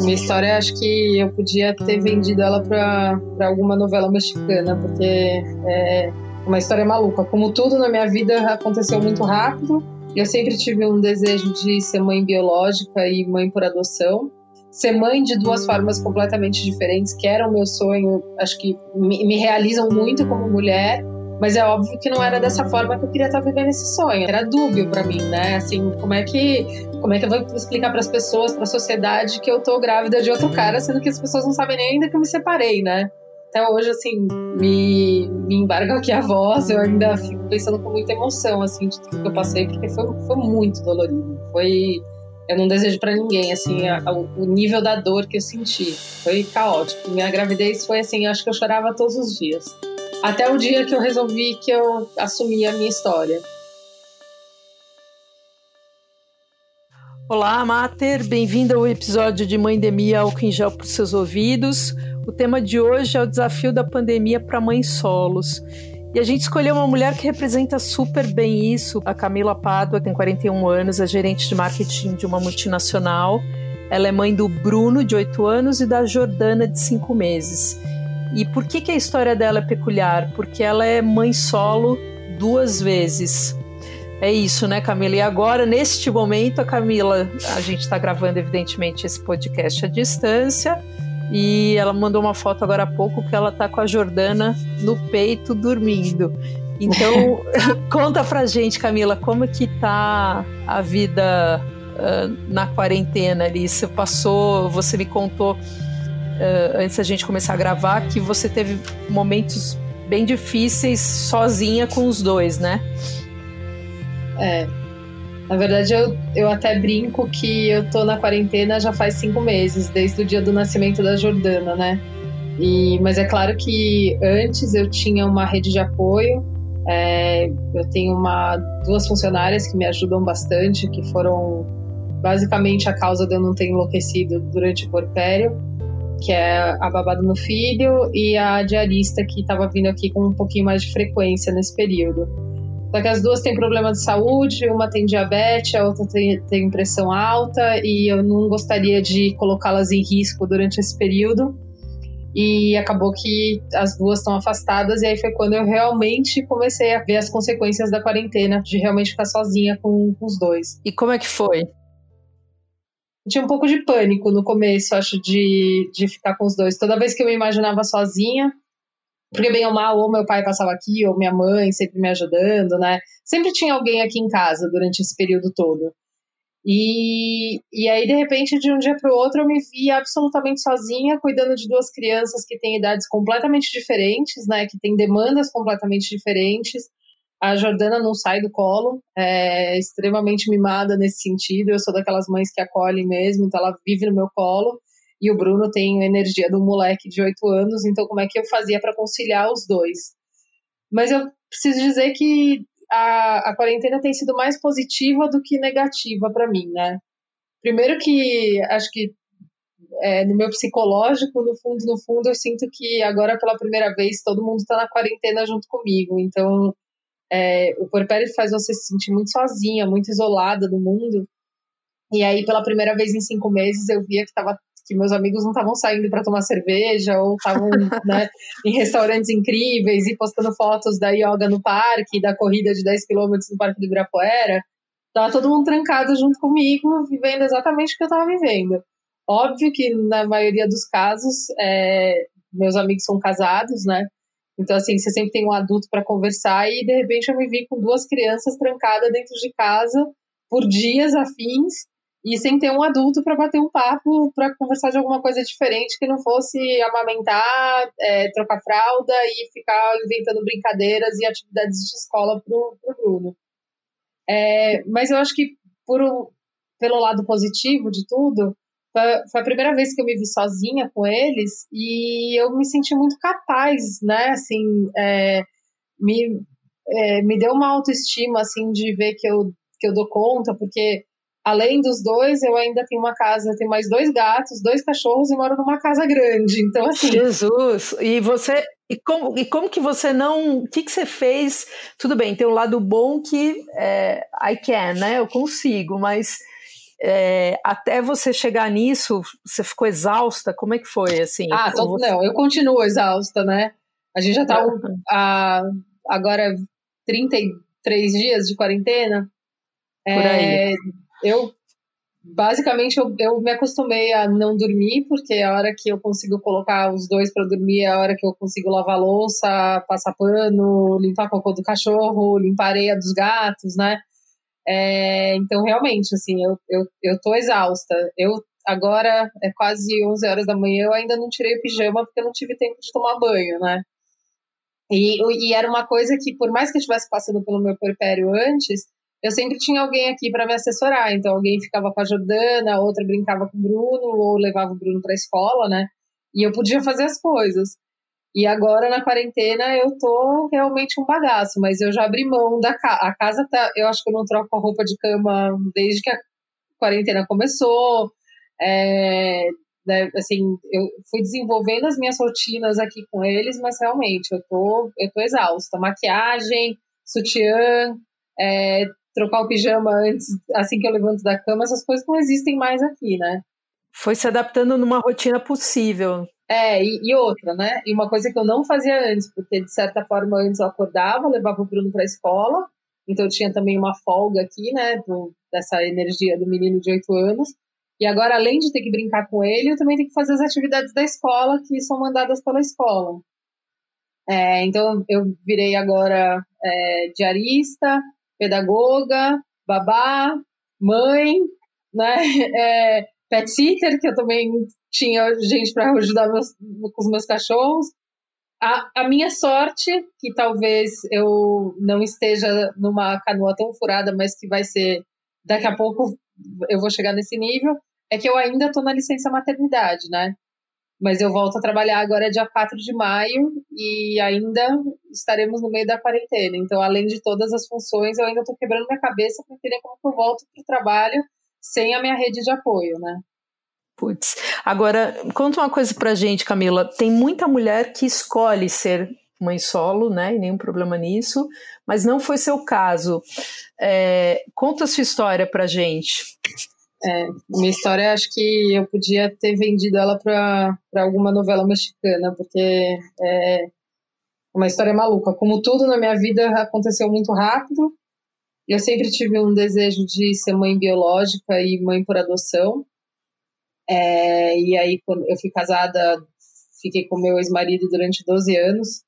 Minha história, acho que eu podia ter vendido ela para alguma novela mexicana, porque é uma história maluca. Como tudo na minha vida aconteceu muito rápido, eu sempre tive um desejo de ser mãe biológica e mãe por adoção. Ser mãe de duas formas completamente diferentes, que era o meu sonho, acho que me, me realizam muito como mulher, mas é óbvio que não era dessa forma que eu queria estar vivendo esse sonho. Era dúbio para mim, né? Assim, como é que como é que eu vou explicar para as pessoas, para a sociedade que eu tô grávida de outro cara, sendo que as pessoas não sabem nem ainda que eu me separei, né? Até hoje, assim, me, me embarga aqui a voz, eu ainda fico pensando com muita emoção, assim, de tudo que eu passei, porque foi, foi muito dolorido. Foi. Eu não desejo para ninguém, assim, a, a, o nível da dor que eu senti. Foi caótico. Minha gravidez foi assim, acho que eu chorava todos os dias. Até o dia que eu resolvi que eu assumi a minha história. Olá, Mater, bem-vinda ao episódio de Mãe Demia Álcool em Gel para os seus ouvidos. O tema de hoje é o desafio da pandemia para mães solos. E a gente escolheu uma mulher que representa super bem isso. A Camila Pádua tem 41 anos, é gerente de marketing de uma multinacional. Ela é mãe do Bruno, de 8 anos, e da Jordana, de 5 meses. E por que, que a história dela é peculiar? Porque ela é mãe solo duas vezes. É isso, né, Camila? E agora, neste momento, a Camila, a gente está gravando, evidentemente, esse podcast à distância. E ela mandou uma foto agora há pouco que ela tá com a Jordana no peito dormindo. Então, conta pra gente, Camila, como que tá a vida uh, na quarentena ali? Você passou, você me contou uh, antes da gente começar a gravar, que você teve momentos bem difíceis sozinha com os dois, né? É. Na verdade, eu, eu até brinco que eu tô na quarentena já faz cinco meses, desde o dia do nascimento da Jordana, né? E, mas é claro que antes eu tinha uma rede de apoio. É, eu tenho uma, duas funcionárias que me ajudam bastante, que foram basicamente a causa de eu não ter enlouquecido durante o porpério que é a babá do meu filho, e a diarista que estava vindo aqui com um pouquinho mais de frequência nesse período. Só que as duas têm problema de saúde, uma tem diabetes, a outra tem, tem pressão alta, e eu não gostaria de colocá-las em risco durante esse período. E acabou que as duas estão afastadas, e aí foi quando eu realmente comecei a ver as consequências da quarentena, de realmente ficar sozinha com, com os dois. E como é que foi? Tinha um pouco de pânico no começo, acho, de, de ficar com os dois. Toda vez que eu me imaginava sozinha, porque bem ou mal, ou meu pai passava aqui, ou minha mãe sempre me ajudando, né? Sempre tinha alguém aqui em casa durante esse período todo. E, e aí, de repente, de um dia para o outro, eu me vi absolutamente sozinha, cuidando de duas crianças que têm idades completamente diferentes, né? Que têm demandas completamente diferentes. A Jordana não sai do colo, é extremamente mimada nesse sentido. Eu sou daquelas mães que acolhem mesmo, então ela vive no meu colo. E o Bruno tem a energia do moleque de oito anos, então como é que eu fazia para conciliar os dois? Mas eu preciso dizer que a, a quarentena tem sido mais positiva do que negativa para mim, né? Primeiro que acho que é, no meu psicológico, no fundo, no fundo, eu sinto que agora pela primeira vez todo mundo está na quarentena junto comigo. Então é, o puerpério faz você se sentir muito sozinha, muito isolada do mundo. E aí, pela primeira vez em cinco meses, eu via que, tava, que meus amigos não estavam saindo para tomar cerveja ou estavam né, em restaurantes incríveis e postando fotos da yoga no parque, da corrida de 10 quilômetros no Parque do Ibirapuera. Tava todo mundo trancado junto comigo, vivendo exatamente o que eu estava vivendo. Óbvio que, na maioria dos casos, é, meus amigos são casados, né? Então, assim, você sempre tem um adulto para conversar e, de repente, eu me vi com duas crianças trancadas dentro de casa por dias afins e sem ter um adulto para bater um papo, para conversar de alguma coisa diferente que não fosse amamentar, é, trocar fralda e ficar inventando brincadeiras e atividades de escola para o Bruno. É, mas eu acho que, por, pelo lado positivo de tudo, foi a primeira vez que eu me vi sozinha com eles e eu me senti muito capaz, né? Assim, é, me, é, me deu uma autoestima, assim, de ver que eu, que eu dou conta, porque além dos dois, eu ainda tenho uma casa, tenho mais dois gatos, dois cachorros e moro numa casa grande. Então, assim. Jesus! E você. E como, e como que você não. O que, que você fez? Tudo bem, tem um lado bom que é, I can, né? Eu consigo, mas É, até você chegar nisso, você ficou exausta? Como é que foi, assim? Ah, você... não, eu continuo exausta, né? A gente já tá um, a, agora 33 dias de quarentena. Por aí. É, eu basicamente eu, eu me acostumei a não dormir, porque a hora que eu consigo colocar os dois para dormir é a hora que eu consigo lavar louça, passar pano, limpar cocô do cachorro, limpar areia dos gatos, né? É, então, realmente, assim, eu, eu, eu tô exausta. Eu agora é quase 11 horas da manhã, eu ainda não tirei o pijama porque eu não tive tempo de tomar banho, né? E, e era uma coisa que, por mais que eu estivesse passando pelo meu puerpério antes, eu sempre tinha alguém aqui para me assessorar. Então, alguém ficava com a Jordana, outra brincava com o Bruno, ou levava o Bruno para a escola, né? E eu podia fazer as coisas. E agora, na quarentena, eu tô realmente um bagaço, mas eu já abri mão da casa. A casa tá. Eu acho que eu não troco a roupa de cama desde que a quarentena começou. É, né, assim, eu fui desenvolvendo as minhas rotinas aqui com eles, mas realmente eu tô, eu tô exausta. Maquiagem, sutiã, é, trocar o pijama antes, assim que eu levanto da cama, essas coisas não existem mais aqui, né? Foi se adaptando numa rotina possível. É, e, e, outra, né? E uma coisa que eu não fazia antes, porque de certa forma antes eu acordava, levava o Bruno para a escola, então eu tinha também uma folga aqui, né, do, dessa energia do menino de 8 anos. E agora, além de ter que brincar com ele, eu também tenho que fazer as atividades da escola que são mandadas pela escola. É, então, eu virei agora é, diarista, pedagoga, babá, mãe, né? É, pet sitter, que eu também tinha gente para ajudar meus, com os meus cachorros. A, a, minha sorte, que talvez eu não esteja numa canoa tão furada, mas que vai ser daqui a pouco eu vou chegar nesse nível, é que eu ainda estou na licença maternidade, né? Mas eu volto a trabalhar agora dia 4 de maio e ainda estaremos no meio da quarentena. Então, além de todas as funções, eu ainda estou quebrando minha cabeça para entender como que eu volto para o trabalho sem a minha rede de apoio, né? Putz. Agora, conta uma coisa pra gente, Camila. Tem muita mulher que escolhe ser mãe solo, né? E nenhum problema nisso, mas não foi seu caso. É, conta a sua história pra gente. É, minha história, acho que eu podia ter vendido ela para alguma novela mexicana, porque é uma história maluca. Como tudo na minha vida aconteceu muito rápido, eu sempre tive um desejo de ser mãe biológica e mãe por adoção. É, e aí, quando eu fui casada, fiquei com meu ex-marido durante 12 anos.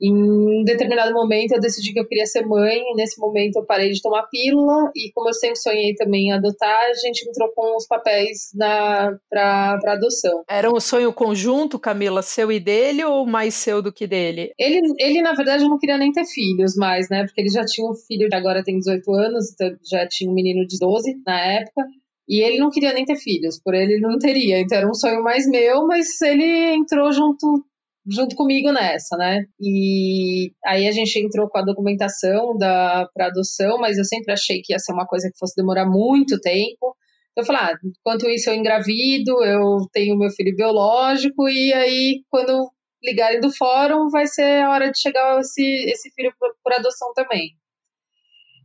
Em um determinado momento eu decidi que eu queria ser mãe, nesse momento eu parei de tomar pílula, e como eu sempre sonhei também em adotar, a gente entrou com os papéis para adoção. Era um sonho conjunto, Camila, seu e dele, ou mais seu do que dele? Ele, ele na verdade, não queria nem ter filhos mais, né? Porque ele já tinha um filho que agora tem 18 anos, então já tinha um menino de 12 na época. E ele não queria nem ter filhos, por ele não teria. Então era um sonho mais meu, mas ele entrou junto junto comigo nessa, né? E aí a gente entrou com a documentação da para adoção, mas eu sempre achei que ia ser uma coisa que fosse demorar muito tempo. Eu falei, ah, enquanto isso eu engravido, eu tenho meu filho biológico e aí quando ligarem do fórum vai ser a hora de chegar esse esse filho por, adoção também.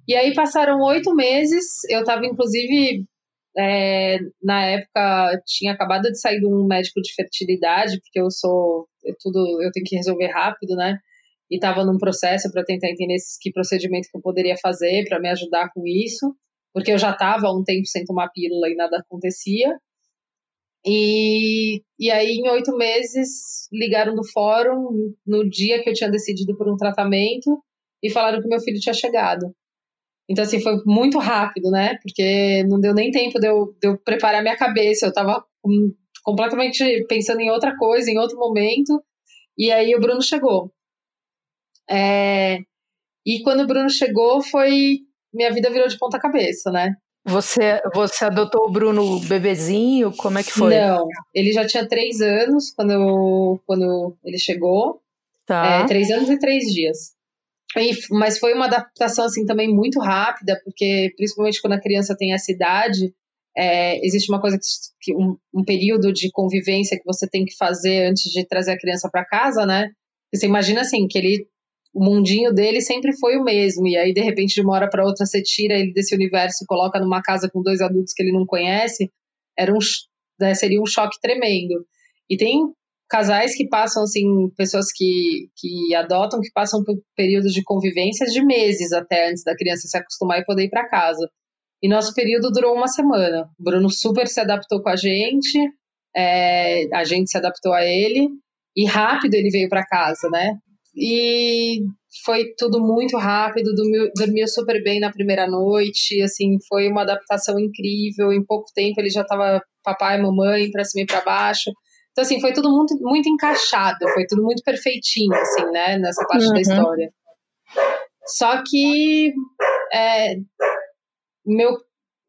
E aí passaram oito meses, eu estava inclusive é, na época tinha acabado de sair de um médico de fertilidade, porque eu sou tudo eu tenho que resolver rápido, né? E estava num processo para tentar entender que procedimento que eu poderia fazer para me ajudar com isso, porque eu já estava um tempo sem tomar pílula e nada acontecia. E, e aí, em oito meses, ligaram do fórum no dia que eu tinha decidido por um tratamento e falaram que meu filho tinha chegado. Então, assim, foi muito rápido, né? Porque não deu nem tempo de eu, de eu preparar minha cabeça. Eu tava completamente pensando em outra coisa, em outro momento. E aí o Bruno chegou. É, e quando o Bruno chegou, foi. Minha vida virou de ponta cabeça, né? Você, você adotou o Bruno bebezinho? Como é que foi? Não, ele já tinha três anos quando, quando ele chegou. Tá. É, três anos e três dias. E, mas foi uma adaptação assim também muito rápida, porque principalmente quando a criança tem essa idade, é, existe uma coisa que, um, um, período de convivência que você tem que fazer antes de trazer a criança para casa, né? Você imagina assim que ele o mundinho dele sempre foi o mesmo. E aí, de repente, de uma hora para outra, você tira ele desse universo e coloca numa casa com dois adultos que ele não conhece. Era um, né, seria um choque tremendo. E tem casais que passam, assim, pessoas que, que adotam, que passam por períodos de convivência de meses até antes da criança se acostumar e poder ir para casa. E nosso período durou uma semana. O Bruno super se adaptou com a gente, é, a gente se adaptou a ele, e rápido ele veio para casa, né? E foi tudo muito rápido, dormiu, dormiu, super bem na primeira noite, assim, foi uma adaptação incrível, em pouco tempo ele já estava papai, mamãe, para cima e para baixo. Então, assim, foi tudo muito, muito encaixado, foi tudo muito perfeitinho, assim, né, nessa parte uhum. da história. Só que é, meu,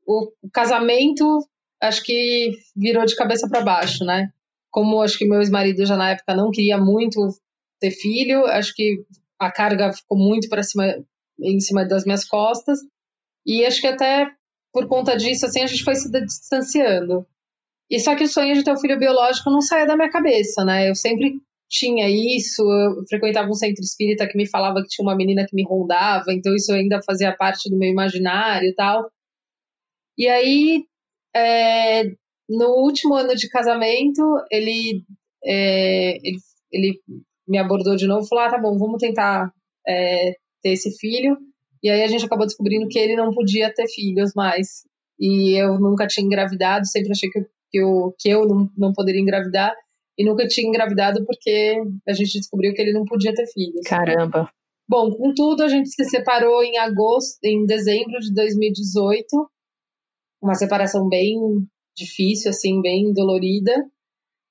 o, casamento, acho que virou de cabeça para baixo, né? Como acho que meu ex-marido já na época não queria muito ter filho, acho que a carga ficou muito para cima em cima das minhas costas e acho que até por conta disso assim a gente foi se distanciando. E só que o sonho de ter um filho biológico não saía da minha cabeça, né? Eu sempre tinha isso, eu frequentava um centro espírita que me falava que tinha uma menina que me rondava, então isso ainda fazia parte do meu imaginário e tal. E aí, é, no último ano de casamento, ele, é, ele, ele me abordou de novo e falou: ah, tá bom, vamos tentar é, ter esse filho. E aí a gente acabou descobrindo que ele não podia ter filhos mais. E eu nunca tinha engravidado, sempre achei que, que, eu, que eu não, não poderia engravidar. E nunca tinha engravidado porque a gente descobriu que ele não podia ter filhos. Caramba. Bom, contudo, a gente se separou em agosto, em dezembro de 2018. Uma separação bem difícil, assim, bem dolorida.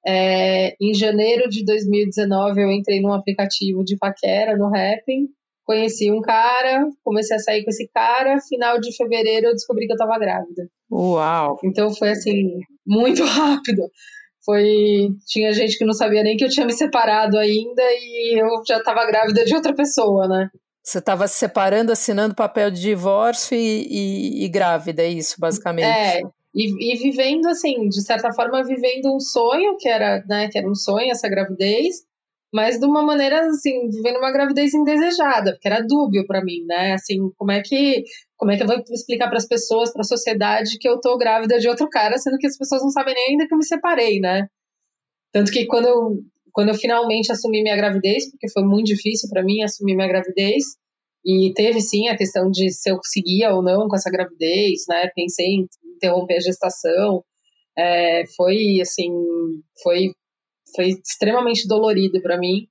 É, em janeiro de 2019, eu entrei num aplicativo de paquera no Rapping, conheci um cara, comecei a sair com esse cara, final de fevereiro eu descobri que eu tava grávida. Uau! Então foi assim, muito rápido. Foi, tinha gente que não sabia nem que eu tinha me separado ainda e eu já tava grávida de outra pessoa, né? Você estava se separando, assinando papel de divórcio e, e, e grávida, é isso, basicamente? É, e, e, vivendo assim, de certa forma, vivendo um sonho que era, né, que era um sonho essa gravidez, mas de uma maneira assim, vivendo uma gravidez indesejada, porque era dúbio para mim, né? Assim, como é que como é que eu vou explicar para as pessoas, para a sociedade que eu tô grávida de outro cara, sendo que as pessoas não sabem nem ainda que eu me separei, né? Tanto que quando eu quando eu finalmente assumi minha gravidez, porque foi muito difícil para mim assumir minha gravidez, e teve sim a questão de se eu conseguia ou não com essa gravidez, né? Pensei em interromper a gestação. É, foi assim, foi, foi extremamente dolorido para mim.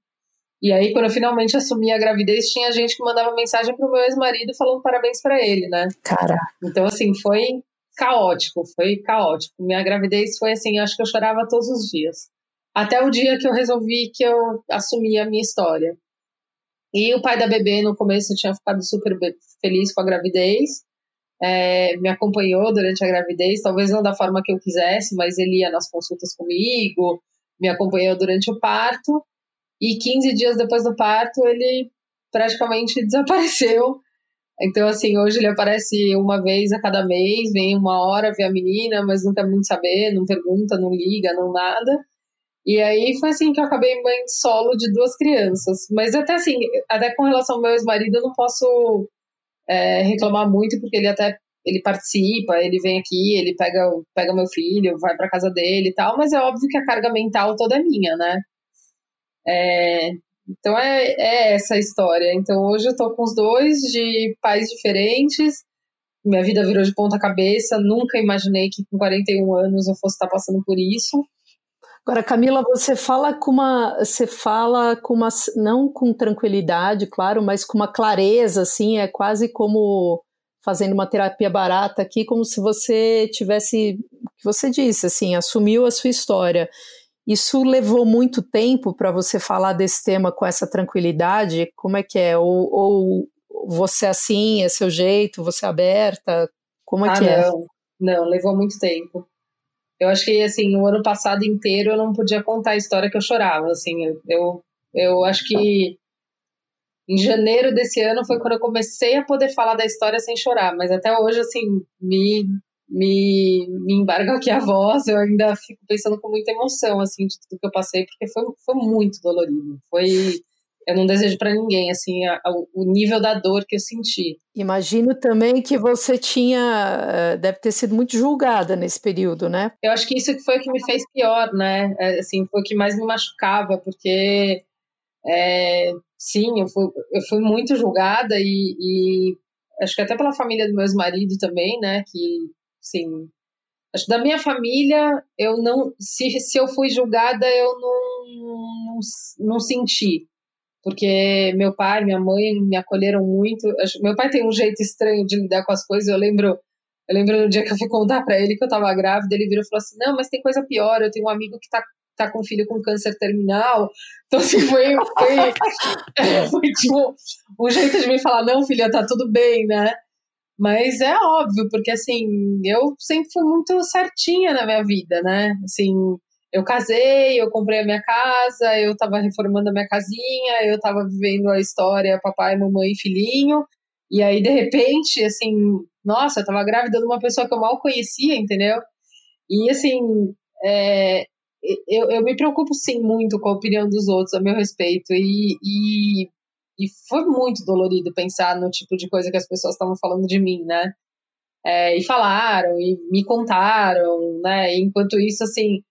E aí, quando eu finalmente assumi a gravidez, tinha gente que mandava mensagem pro meu ex-marido falando parabéns para ele, né? Cara. Então, assim, foi caótico, foi caótico. Minha gravidez foi assim, acho que eu chorava todos os dias. Até o dia que eu resolvi que eu assumi a minha história. E o pai da bebê, no começo, tinha ficado super feliz com a gravidez é, me acompanhou durante a gravidez, talvez não da forma que eu quisesse, mas ele ia nas consultas comigo, me acompanhou durante o parto, e 15 dias depois do parto ele praticamente desapareceu. Então, assim, hoje ele aparece uma vez a cada mês, vem uma hora ver a menina, mas não quer muito saber, não pergunta, não liga, não nada. E aí foi assim que eu acabei mãe solo de duas crianças. Mas até assim, até com relação ao meu ex-marido, eu não posso é, reclamar muito, porque ele até ele participa, ele vem aqui, ele pega, pega meu filho, vai para casa dele e tal, mas é óbvio que a carga mental toda é minha, né? É, então é, é essa a história. Então hoje eu tô com os dois de pais diferentes, minha vida virou de ponta cabeça, nunca imaginei que com 41 anos eu fosse estar passando por isso. Agora, Camila, você fala com uma, você fala com uma, não com tranquilidade, claro, mas com uma clareza, assim, é quase como fazendo uma terapia barata aqui, como se você tivesse, que você disse, assim, assumiu a sua história. Isso levou muito tempo para você falar desse tema com essa tranquilidade? Como é que é? Ou, ou você é assim, é seu jeito, você é aberta? Como é ah, que é? não. Não, levou muito tempo. Eu acho que, assim, o ano passado inteiro eu não podia contar a história que eu chorava, assim, eu, eu acho que em janeiro desse ano foi quando eu comecei a poder falar da história sem chorar, mas até hoje, assim, me, me, me embarga aqui a voz, eu ainda fico pensando com muita emoção, assim, de tudo que eu passei, porque foi, foi muito dolorido, foi... eu não desejo para ninguém, assim, a, a, o nível da dor que eu senti. Imagino também que você tinha, eh, deve ter sido muito julgada nesse período, né? Eu acho que isso foi o que me fez pior, né? É, assim, foi o que mais me machucava, porque, é, sim, eu fui, eu fui muito julgada e, e acho que até pela família do meu ex-marido também, né? Que, sim, da minha família, eu não, se, se eu fui julgada, eu não, não, não senti porque meu pai, minha mãe me acolheram muito. Meu pai tem um jeito estranho de lidar com as coisas. Eu lembro, eu lembro no dia que eu fui contar para ele que eu estava grávida, ele virou e falou assim: "Não, mas tem coisa pior. Eu tenho um amigo que tá tá com um filho com câncer terminal". Então assim, foi foi, foi tipo um jeito de me falar: "Não, filha, tá tudo bem, né?" Mas é óbvio, porque assim, eu sempre fui muito certinha na minha vida, né? Assim, eu casei, eu comprei a minha casa, eu estava reformando a minha casinha, eu estava vivendo a história papai, mamãe e filhinho. E aí, de repente, assim, nossa, eu estava grávida de uma pessoa que eu mal conhecia, entendeu? E assim, é, eu, eu me preocupo sim muito com a opinião dos outros a meu respeito. E, e, e foi muito dolorido pensar no tipo de coisa que as pessoas estavam falando de mim, né? É, e falaram, e me contaram, né? E enquanto isso, assim,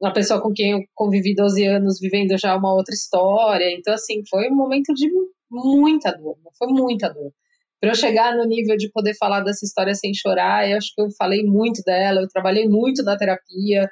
uma pessoa com quem eu convivi 12 anos vivendo já uma outra história. Então, assim, foi um momento de muita dor, foi muita dor. Para eu chegar no nível de poder falar dessa história sem chorar, eu acho que eu falei muito dela, eu trabalhei muito na terapia.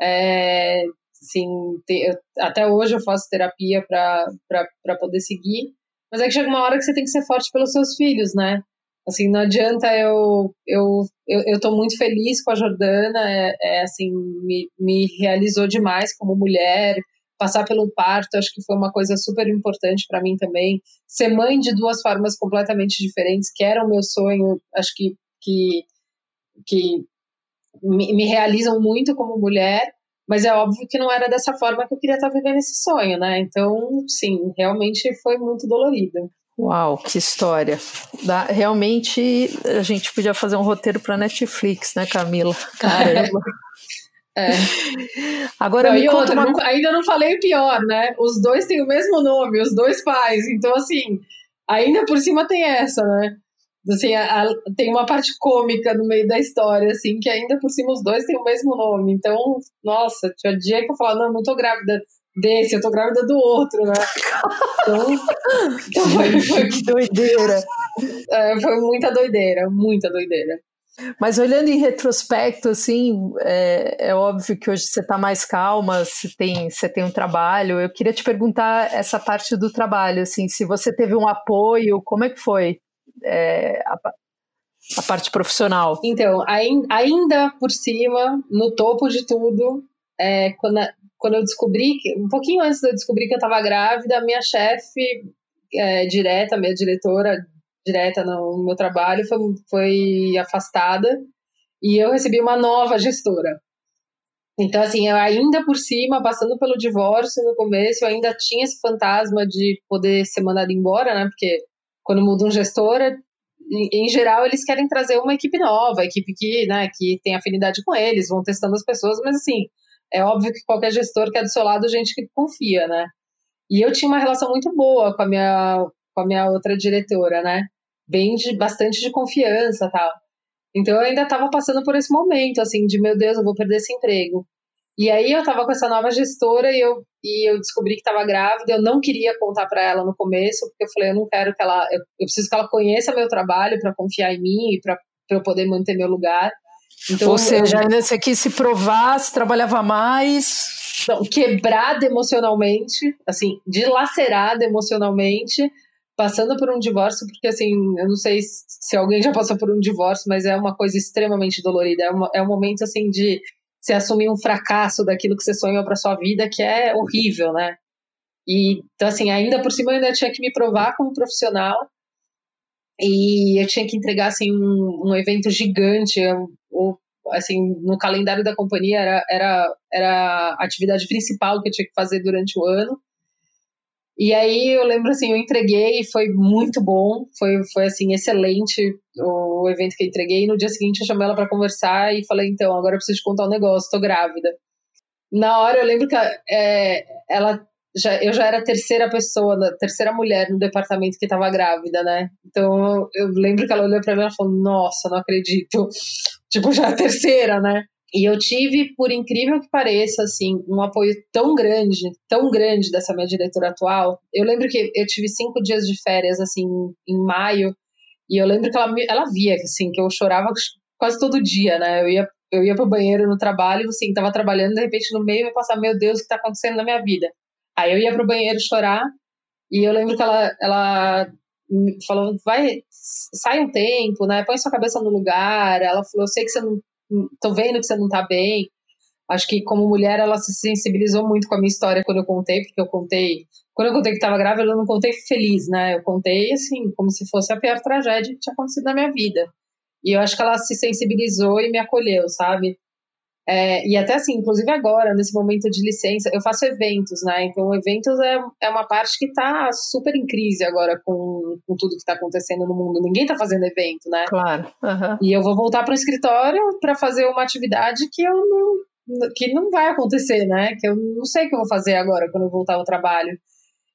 É, assim, te, eu, até hoje eu faço terapia para poder seguir. Mas é que chega uma hora que você tem que ser forte pelos seus filhos, né? Assim, não adianta eu. Eu, eu, eu tô muito feliz com a Jordana, é, é assim, me, me realizou demais como mulher. Passar pelo parto, acho que foi uma coisa super importante para mim também. Ser mãe de duas formas completamente diferentes, que era o meu sonho, acho que, que, que me, me realizam muito como mulher, mas é óbvio que não era dessa forma que eu queria estar vivendo esse sonho, né? Então, sim, realmente foi muito dolorido. Uau, que história. Da, realmente a gente podia fazer um roteiro para Netflix, né, Camila? Caramba. É. Agora não, me outra, uma... não, ainda não falei pior, né? Os dois têm o mesmo nome, os dois pais. Então, assim, ainda por cima tem essa, né? Assim, a, a, tem uma parte cômica no meio da história, assim, que ainda por cima os dois têm o mesmo nome. Então, nossa, tinha dia que eu falava, não, não tô grávida desse, eu tô grávida do outro, né? Então, então foi, foi, que doideira. É, foi muita doideira, muita doideira. Mas olhando em retrospecto, assim, é, é óbvio que hoje você está mais calma, você tem, você tem um trabalho. Eu queria te perguntar essa parte do trabalho, assim, se você teve um apoio, como é que foi é, a, a parte profissional? Então, ainda por cima, no topo de tudo, é, quando, quando eu descobri, um pouquinho antes de eu descobrir que eu estava grávida, minha chefe é, direta, minha diretora direta no meu trabalho foi, foi afastada e eu recebi uma nova gestora. Então, assim, eu ainda por cima, passando pelo divórcio no começo, eu ainda tinha esse fantasma de poder ser mandada embora, né? Porque quando muda um gestora, em, em geral, eles querem trazer uma equipe nova, equipe que, né, que tem afinidade com eles, vão testando as pessoas, mas assim, é óbvio que qualquer gestor quer do seu lado gente que confia, né? E eu tinha uma relação muito boa com a minha, com a minha outra diretora, né? Bem de bastante de confiança tal. Então eu ainda estava passando por esse momento, assim, de meu Deus, eu vou perder esse emprego. E aí eu estava com essa nova gestora e eu, e eu descobri que estava grávida. Eu não queria contar para ela no começo, porque eu falei, eu não quero que ela. Eu, eu preciso que ela conheça meu trabalho para confiar em mim e para eu poder manter meu lugar. Então, Ou seja, eu, ainda se provar, se trabalhava mais. Não, quebrada emocionalmente, assim, dilacerada emocionalmente, passando por um divórcio, porque assim, eu não sei se alguém já passou por um divórcio, mas é uma coisa extremamente dolorida. É, uma, é um momento assim de você assumir um fracasso daquilo que você sonhou para sua vida, que é horrível, né? E então assim, ainda por cima eu ainda tinha que me provar como profissional e eu tinha que entregar assim um, um evento gigante, assim no calendário da companhia era, era era a atividade principal que eu tinha que fazer durante o ano. E aí eu lembro assim, eu entreguei, foi muito bom, foi foi assim excelente o evento que eu entreguei. E no dia seguinte eu chamei ela para conversar e falei então agora eu preciso te contar um negócio, tô grávida. Na hora eu lembro que é, ela já, eu já era a terceira pessoa, a terceira mulher no departamento que estava grávida, né? Então eu lembro que ela olhou para mim e falou: Nossa, não acredito. Tipo, já é a terceira, né? E eu tive, por incrível que pareça, assim, um apoio tão grande, tão grande dessa minha diretora atual. Eu lembro que eu tive cinco dias de férias, assim, em maio, e eu lembro que ela, ela via, assim, que eu chorava quase todo dia, né? Eu ia, eu ia pro banheiro no trabalho, assim, tava trabalhando, de repente no meio eu ia passar, meu Deus, o que tá acontecendo na minha vida? Aí eu ia pro banheiro chorar, e eu lembro que ela, ela falou, vai, sai um tempo, né? Põe sua cabeça no lugar. Ela falou, eu sei que você não, tô vendo que você não tá bem. Acho que como mulher ela se sensibilizou muito com a minha história quando eu contei, porque eu contei, quando eu contei que estava grávida, eu não contei feliz, né? Eu contei assim, como se fosse a pior tragédia que tinha acontecido na minha vida. E eu acho que ela se sensibilizou e me acolheu, sabe? É, e até assim, inclusive agora, nesse momento de licença, eu faço eventos, né? Então, eventos é, é uma parte que está super em crise agora com, com tudo que está acontecendo no mundo. Ninguém está fazendo evento, né? Claro. Uhum. E eu vou voltar para o escritório para fazer uma atividade que eu não que não vai acontecer, né? Que eu não sei o que eu vou fazer agora quando eu voltar ao trabalho.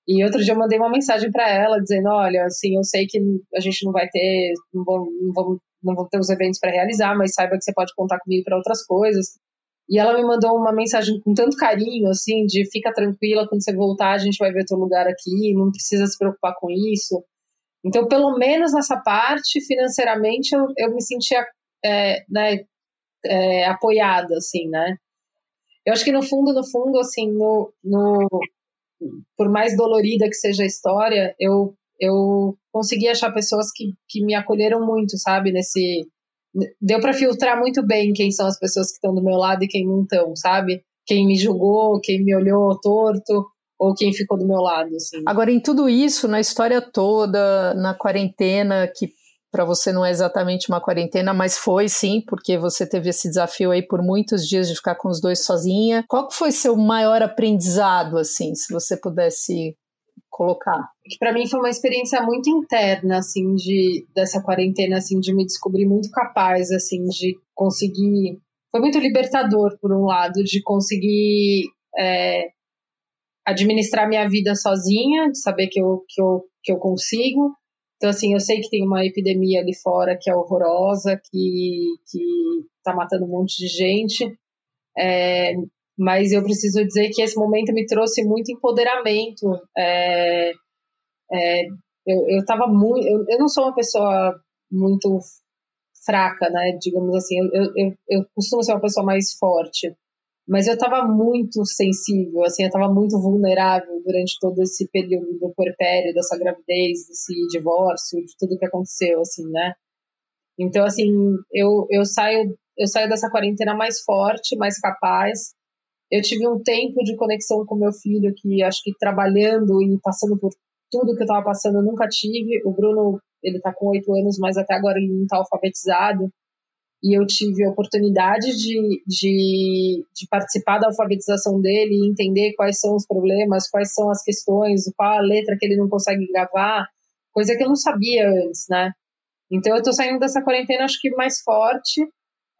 E outro dia eu mandei uma mensagem para ela dizendo, olha, assim, eu sei que a gente não vai ter, não vamos, não vamos, não vamos ter os eventos para realizar, mas saiba que você pode contar comigo para outras coisas. E ela me mandou uma mensagem com tanto carinho, assim, de fica tranquila, quando você voltar a gente vai ver teu lugar aqui, não precisa se preocupar com isso. Então, pelo menos nessa parte, financeiramente, eu, eu me sentia é, né, é, apoiada, assim, né? Eu acho que no fundo, no fundo, assim, no, no, por mais dolorida que seja a história, eu, eu consegui achar pessoas que, que me acolheram muito, sabe, nesse, deu para filtrar muito bem quem são as pessoas que estão do meu lado e quem não estão, sabe? Quem me julgou, quem me olhou torto ou quem ficou do meu lado, assim. Agora, em tudo isso, na história toda, na quarentena, que para você não é exatamente uma quarentena, mas foi sim, porque você teve esse desafio aí por muitos dias de ficar com os dois sozinha. Qual foi seu maior aprendizado, assim, se você pudesse colocar? Que para mim foi uma experiência muito interna, assim, de dessa quarentena, assim, de me descobrir muito capaz, assim, de conseguir. Foi muito libertador, por um lado, de conseguir é, administrar minha vida sozinha, de saber que eu, que, eu, que eu consigo. Então, assim, eu sei que tem uma epidemia ali fora que é horrorosa, que, que tá matando um monte de gente. É, mas eu preciso dizer que esse momento me trouxe muito empoderamento. É, é, eu, eu tava muito. Eu, eu não sou uma pessoa muito fraca, né? Digamos assim, eu, eu, eu costumo ser uma pessoa mais forte, mas eu estava muito sensível, assim, eu estava muito vulnerável durante todo esse período do puerpério, dessa gravidez, desse divórcio, de tudo que aconteceu, assim, né? Então, assim, eu, eu saio eu saio dessa quarentena mais forte, mais capaz, eu tive um tempo de conexão com meu filho que acho que trabalhando e passando por tudo que eu estava passando eu nunca tive. O Bruno, ele está com oito anos, mas até agora ele não está alfabetizado. E eu tive a oportunidade de, de, de, participar da alfabetização dele e entender quais são os problemas, quais são as questões, qual a letra que ele não consegue gravar, coisa que eu não sabia antes, né? Então eu estou saindo dessa quarentena acho que mais forte.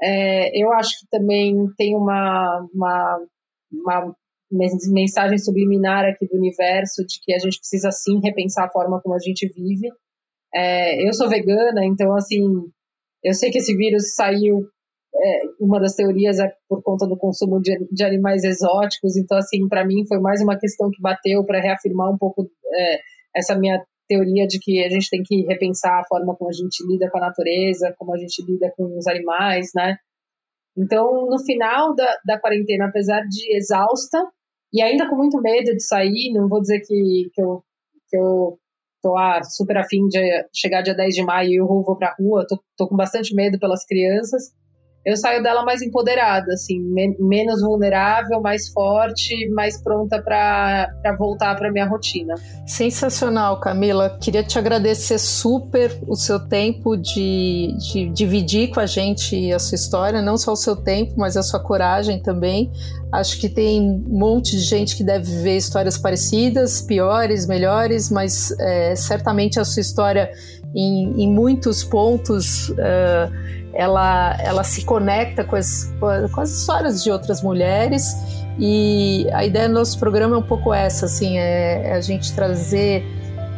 É, eu acho que também tem uma, uma uma mensagem subliminar aqui do universo de que a gente precisa sim repensar a forma como a gente vive. É, eu sou vegana, então assim, eu sei que esse vírus saiu. É, uma das teorias é por conta do consumo de, de animais exóticos, então assim, para mim foi mais uma questão que bateu para reafirmar um pouco é, essa minha teoria de que a gente tem que repensar a forma como a gente lida com a natureza, como a gente lida com os animais, né? Então, no final da, da quarentena, apesar de exausta e ainda com muito medo de sair, não vou dizer que, que eu, que eu tô ah, super afim de chegar dia 10 de maio e eu vou pra rua, tô, tô com bastante medo pelas crianças, eu saio dela mais empoderada, assim, men menos vulnerável, mais forte, mais pronta para voltar para minha rotina. Sensacional, Camila. Queria te agradecer super o seu tempo de, de dividir com a gente a sua história, não só o seu tempo, mas a sua coragem também. Acho que tem um monte de gente que deve viver histórias parecidas, piores, melhores, mas é, certamente a sua história, em, em muitos pontos, uh, ela, ela se conecta com as, com as histórias de outras mulheres E a ideia do nosso programa é um pouco essa, assim, é, é a gente trazer,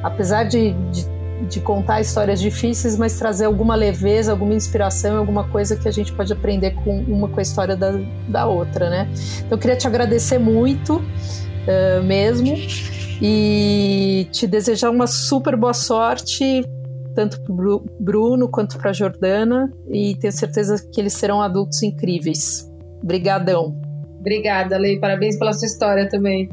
apesar de, de, de, contar histórias difíceis, mas trazer alguma leveza, alguma inspiração, alguma coisa que a gente pode aprender com uma com a história da, da outra, né? Então eu queria te agradecer muito uh, mesmo e te desejar uma super boa sorte tanto para Bruno quanto para Jordana e tenho certeza que eles serão adultos incríveis. Obrigadão. Obrigada, Lei. Parabéns pela sua história também.